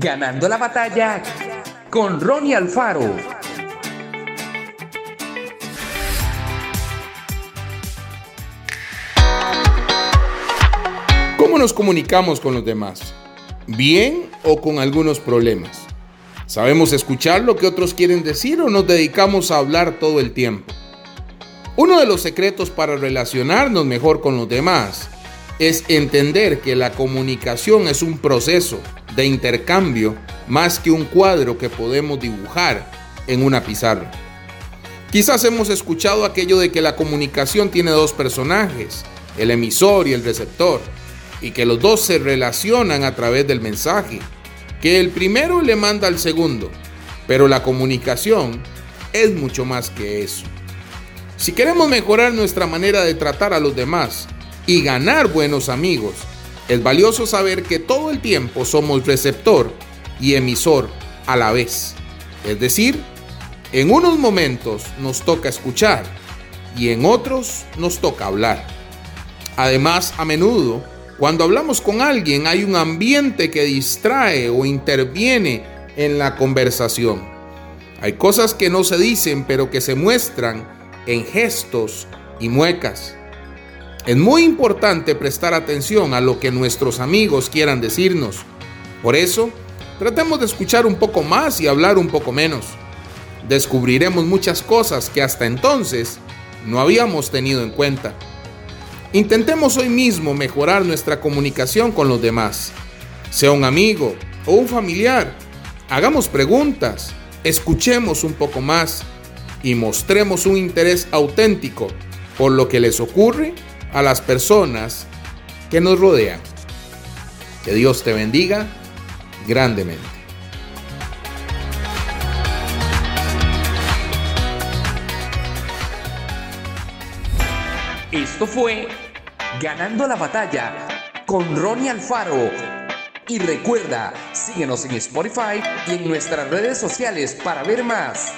Ganando la batalla con Ronnie Alfaro. ¿Cómo nos comunicamos con los demás? ¿Bien o con algunos problemas? ¿Sabemos escuchar lo que otros quieren decir o nos dedicamos a hablar todo el tiempo? Uno de los secretos para relacionarnos mejor con los demás es entender que la comunicación es un proceso de intercambio más que un cuadro que podemos dibujar en una pizarra. Quizás hemos escuchado aquello de que la comunicación tiene dos personajes, el emisor y el receptor, y que los dos se relacionan a través del mensaje que el primero le manda al segundo, pero la comunicación es mucho más que eso. Si queremos mejorar nuestra manera de tratar a los demás y ganar buenos amigos, es valioso saber que todo el tiempo somos receptor y emisor a la vez. Es decir, en unos momentos nos toca escuchar y en otros nos toca hablar. Además, a menudo cuando hablamos con alguien hay un ambiente que distrae o interviene en la conversación. Hay cosas que no se dicen pero que se muestran en gestos y muecas. Es muy importante prestar atención a lo que nuestros amigos quieran decirnos. Por eso, tratemos de escuchar un poco más y hablar un poco menos. Descubriremos muchas cosas que hasta entonces no habíamos tenido en cuenta. Intentemos hoy mismo mejorar nuestra comunicación con los demás, sea un amigo o un familiar. Hagamos preguntas, escuchemos un poco más y mostremos un interés auténtico por lo que les ocurre a las personas que nos rodean. Que Dios te bendiga grandemente. Esto fue Ganando la batalla con Ronnie Alfaro. Y recuerda, síguenos en Spotify y en nuestras redes sociales para ver más.